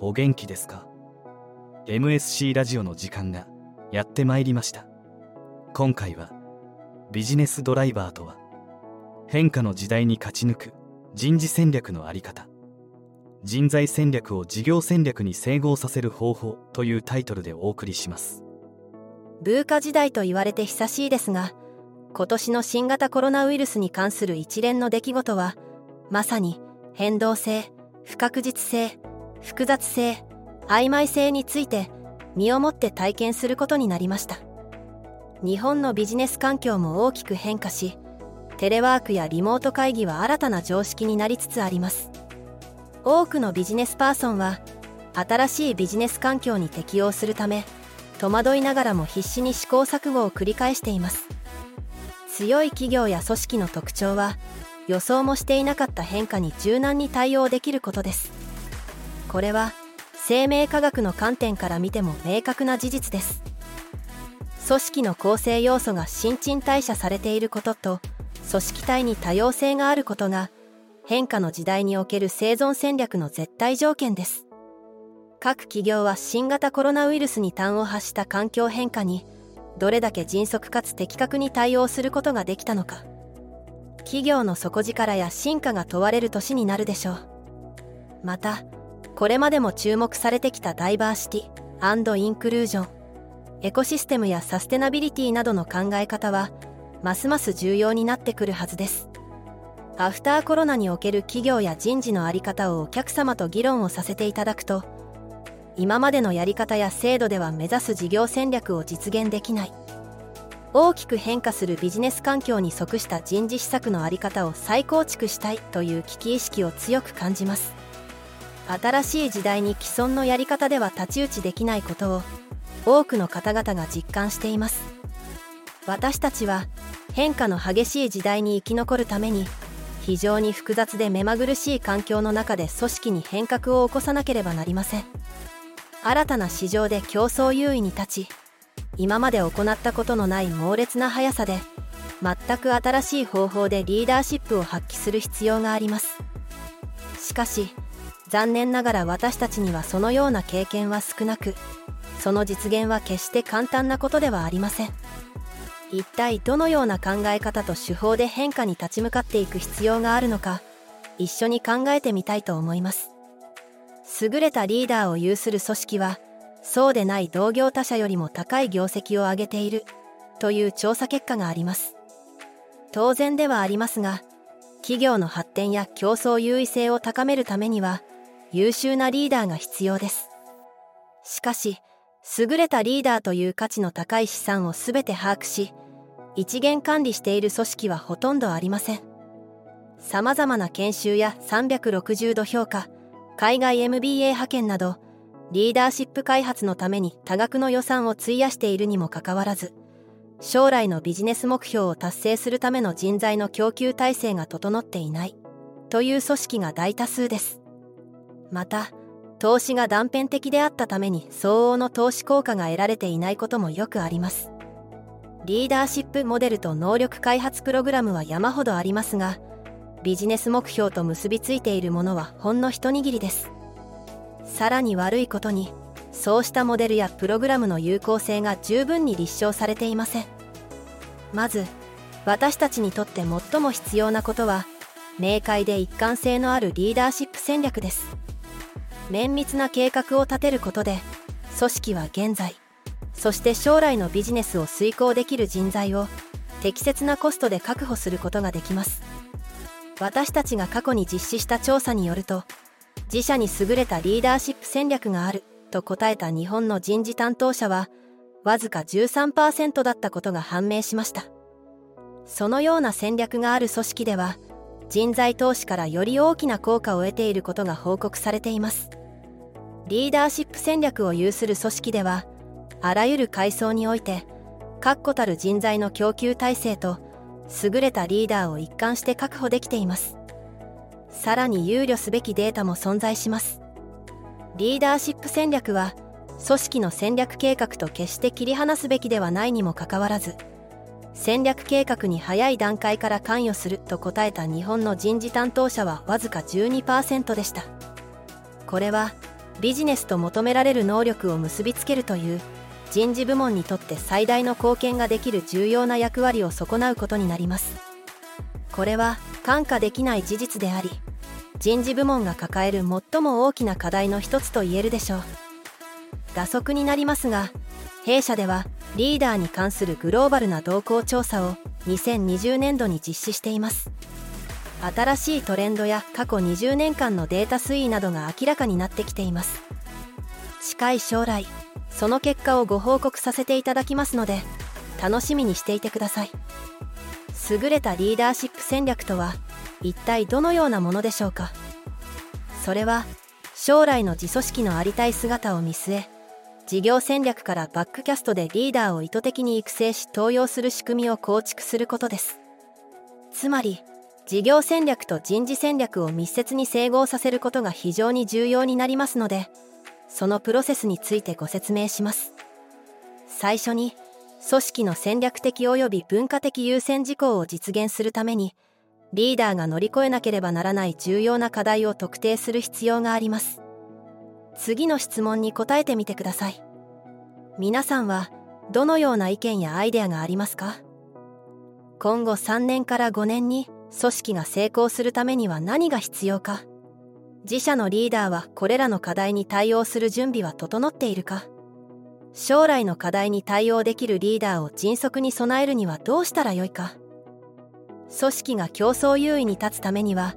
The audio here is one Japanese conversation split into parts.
お元気ですか？MSC ラジオの時間がやってまいりました。今回はビジネスドライバーとは変化の時代に勝ち抜く人事戦略のあり方。人材戦略を事業戦略に整合させる方法というタイトルでお送りします。ブーカ時代と言われて久しいですが今年の新型コロナウイルスに関する一連の出来事はまさに変動性不確実性複雑性曖昧性について身をもって体験することになりました。日本のビジネス環境も大きく変化しテレワークやリモート会議は新たな常識になりつつあります。多くのビジネスパーソンは新しいビジネス環境に適応するため戸惑いながらも必死に試行錯誤を繰り返しています。強い企業や組織の特徴は予想もしていなかった変化に柔軟に対応できることです。これは生命科学の観点から見ても明確な事実です。組織の構成要素が新陳代謝されていることと組織体に多様性があることが変化の時代における生存戦略の絶対条件です。各企業は新型コロナウイルスに端を発した環境変化にどれだけ迅速かつ的確に対応することができたのか。企業の底力や進化が問われる年になるでしょう。またこれまでも注目されてきたダイバーシティインクルージョンエコシステムやサステナビリティなどの考え方はますます重要になってくるはずです。アフターコロナにおける企業や人事の在り方をお客様と議論をさせていただくと今までのやり方や制度では目指す事業戦略を実現できない。大きく変化するビジネス環境に即した人事施策の在り方を再構築したいという危機意識を強く感じます。新しい時代に既存のやり方では太刀打ちできないことを多くの方々が実感しています。私たちは変化の激しい時代に生き残るために非常に複雑で目まぐるしい環境の中で組織に変革を起こさなければなりません。新たな市場で競争優位に立ち今まで行ったことのない猛烈な速さで全く新しい方法でリーダーシップを発揮する必要があります。しかし残念ながら私たちにはそのような経験は少なくその実現は決して簡単なことではありません。一体どのような考え方と手法で変化に立ち向かっていく必要があるのか一緒に考えてみたいと思います。優れたリーダーを有する組織はそうでない同業他社よりも高い業績を上げているという調査結果があります。当然ではありますが企業の発展や競争優位性を高めるためには優秀なリーダーが必要です。しかし優れたリーダーという価値の高い資産を全て把握し一元管理している組織はほとんどありません。さまざまな研修や360度評価海外 MBA 派遣などリーダーシップ開発のために多額の予算を費やしているにもかかわらず将来のビジネス目標を達成するための人材の供給体制が整っていないという組織が大多数です。また投資が断片的であったために相応の投資効果が得られていないこともよくあります。リーダーシップモデルと能力開発プログラムは山ほどありますがビジネス目標と結びついているものはほんの一握りです。さらに悪いことにそうしたモデルやプログラムの有効性が十分に立証されていません。まず私たちにとって最も必要なことは明快で一貫性のあるリーダーシップ戦略です。綿密な計画を立てることで組織は現在そして将来のビジネスを遂行できる人材を適切なコストで確保することができます。私たちが過去に実施した調査によると自社に優れたリーダーシップ戦略があると答えた日本の人事担当者はわずか13%だったことが判明しました。そのような戦略がある組織では人材投資からより大きな効果を得ていることが報告されています。リーダーシップ戦略を有する組織ではあらゆる階層において確固たる人材の供給体制と優れたリーダーを一貫して確保できています。さらに憂慮すべきデータも存在します。リーダーシップ戦略は組織の戦略計画と決して切り離すべきではないにもかかわらず戦略計画に早い段階から関与すると答えた日本の人事担当者はわずか12%でした。これはビジネスと求められる能力を結びつけるという人事部門にとって最大の貢献ができる重要な役割を損なうことになります。これは看過できない事実であり人事部門が抱える最も大きな課題の一つと言えるでしょう。打足になりますが弊社ではリーダーに関するグローバルな動向調査を2020年度に実施しています。新しいトレンドや過去20年間のデータ推移などが明らかになってきています。近い将来その結果をご報告させていただきますので楽しみにしていてください。優れたリーダーシップ戦略とは一体どのようなものでしょうか？それは将来の自組織のありたい姿を見据え事業戦略からバックキャストでリーダーを意図的に育成し登用する仕組みを構築することです。つまり事業戦略と人事戦略を密接に整合させることが非常に重要になりますのでそのプロセスについてご説明します。最初に組織の戦略的及び文化的優先事項を実現するためにリーダーが乗り越えなければならない重要な課題を特定する必要があります。次の質問に答えてみてください。皆さんはどのような意見やアイデアがありますか？今後3年から5年に組織が成功するためには何が必要か？自社のリーダーはこれらの課題に対応する準備は整っているか？将来の課題に対応できるリーダーを迅速に備えるにはどうしたらよいか。組織が競争優位に立つためには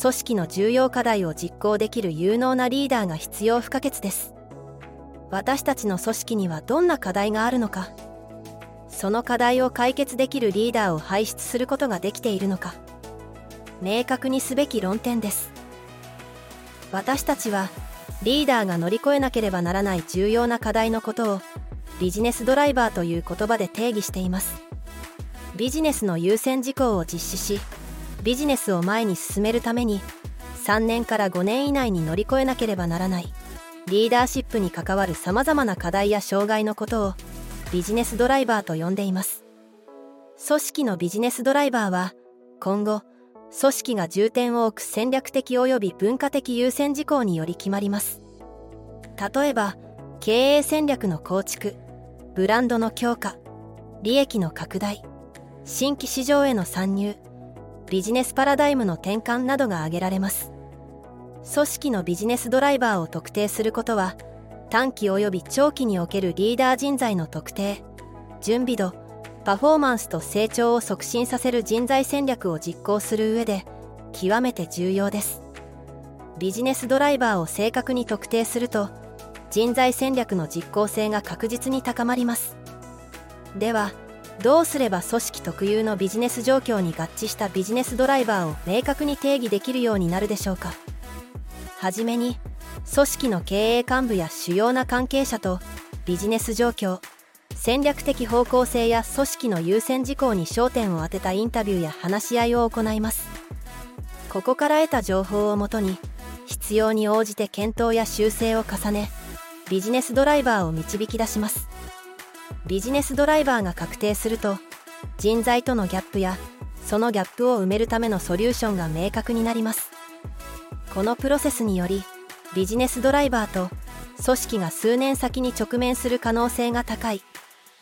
組織の重要課題を実行できる有能なリーダーが必要不可欠です。私たちの組織にはどんな課題があるのか。その課題を解決できるリーダーを輩出することができているのか。明確にすべき論点です。私たちはリーダーが乗り越えなければならない重要な課題のことをビジネスドライバーという言葉で定義しています。ビジネスの優先事項を実施しビジネスを前に進めるために3年から5年以内に乗り越えなければならないリーダーシップに関わるさまざまな課題や障害のことをビジネスドライバーと呼んでいます。組織のビジネスドライバーは今後組織が重点を置く戦略的及び文化的優先事項により決まります。例えば経営戦略の構築ブランドの強化利益の拡大新規市場への参入ビジネスパラダイムの転換などが挙げられます。組織のビジネスドライバーを特定することは短期及び長期におけるリーダー人材の特定準備度パフォーマンスと成長を促進させる人材戦略を実行する上で極めて重要です。ビジネスドライバーを正確に特定すると人材戦略の実行性が確実に高まります。ではどうすれば組織特有のビジネス状況に合致したビジネスドライバーを明確に定義できるようになるでしょうか。はじめに組織の経営幹部や主要な関係者とビジネス状況戦略的方向性や組織の優先事項に焦点を当てたインタビューや話し合いを行います。ここから得た情報をもとに必要に応じて検討や修正を重ねビジネスドライバーを導き出します。ビジネスドライバーが確定すると人材とのギャップやそのギャップを埋めるためのソリューションが明確になります。このプロセスによりビジネスドライバーと組織が数年先に直面する可能性が高い。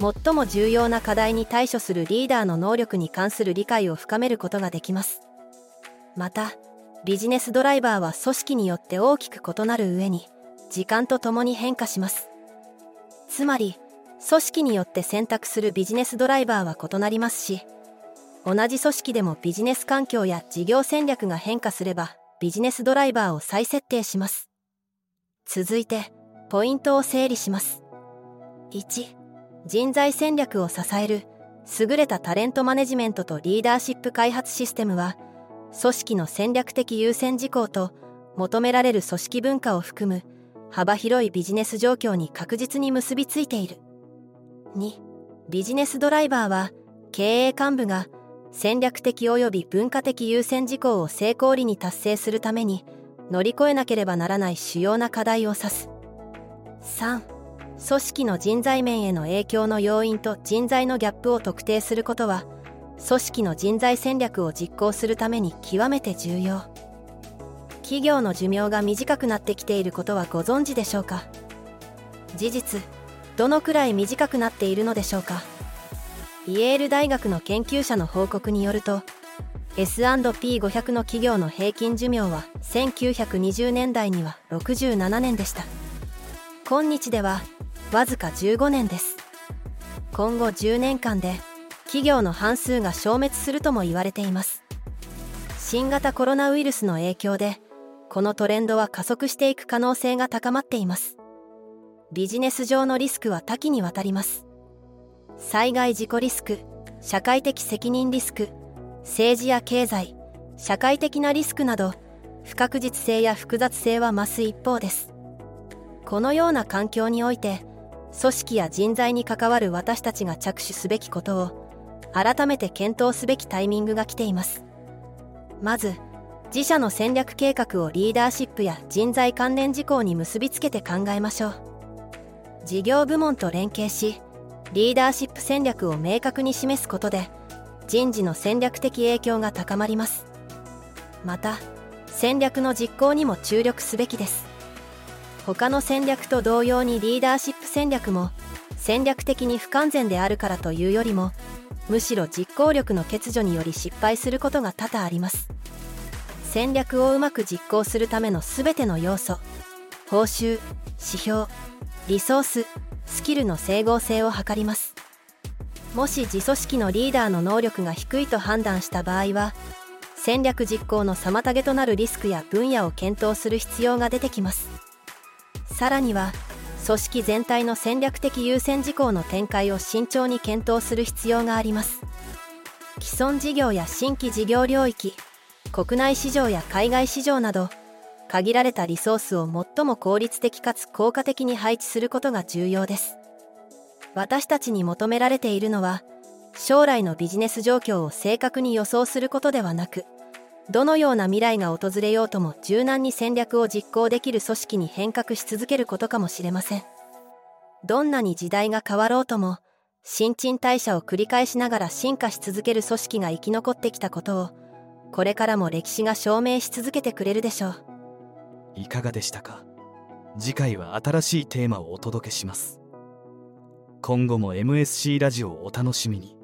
最も重要な課題に対処するリーダーの能力に関する理解を深めることができます。またビジネスドライバーは組織によって大きく異なる上に時間とともに変化します。つまり組織によって選択するビジネスドライバーは異なりますし同じ組織でもビジネス環境や事業戦略が変化すればビジネスドライバーを再設定します。続いてポイントを整理します。1人材戦略を支える優れたタレントマネジメントとリーダーシップ開発システムは組織の戦略的優先事項と求められる組織文化を含む幅広いビジネス状況に確実に結びついている。2ビジネスドライバーは経営幹部が戦略的及び文化的優先事項を成功裏に達成するために乗り越えなければならない主要な課題を指す。3組織の人材面への影響の要因と人材のギャップを特定することは組織の人材戦略を実行するために極めて重要。企業の寿命が短くなってきていることはご存知でしょうか？事実どのくらい短くなっているのでしょうか？イェール大学の研究者の報告によると S&P500 の企業の平均寿命は1920年代には67年でした。今日ではわずか15年です。今後10年間で企業の半数が消滅するとも言われています。新型コロナウイルスの影響でこのトレンドは加速していく可能性が高まっています。ビジネス上のリスクは多岐にわたります。災害事故リスク社会的責任リスク政治や経済社会的なリスクなど不確実性や複雑性は増す一方です。このような環境において組織や人材に関わる私たちが着手すべきことを改めて検討すべきタイミングが来ています。まず自社の戦略計画をリーダーシップや人材関連事項に結びつけて考えましょう。事業部門と連携しリーダーシップ戦略を明確に示すことで人事の戦略的影響が高まります。また戦略の実行にも注力すべきです。他の戦略と同様にリーダーシップ戦略も戦略的に不完全であるからというよりもむしろ実行力の欠如により失敗することが多々あります。戦略をうまく実行するための全ての要素報酬指標リソーススキルの整合性を図ります。もし自組織のリーダーの能力が低いと判断した場合は戦略実行の妨げとなるリスクや分野を検討する必要が出てきます。さらには組織全体の戦略的優先事項の展開を慎重に検討する必要があります。既存事業や新規事業領域国内市場や海外市場など限られたリソースを最も効率的かつ効果的に配置することが重要です。私たちに求められているのは将来のビジネス状況を正確に予想することではなくどのような未来が訪れようとも柔軟に戦略を実行できる組織に変革し続けることかもしれません。どんなに時代が変わろうとも新陳代謝を繰り返しながら進化し続ける組織が生き残ってきたことをこれからも歴史が証明し続けてくれるでしょう。いかがでしたか？次回は新しいテーマをお届けします。今後も MSC ラジオをお楽しみに。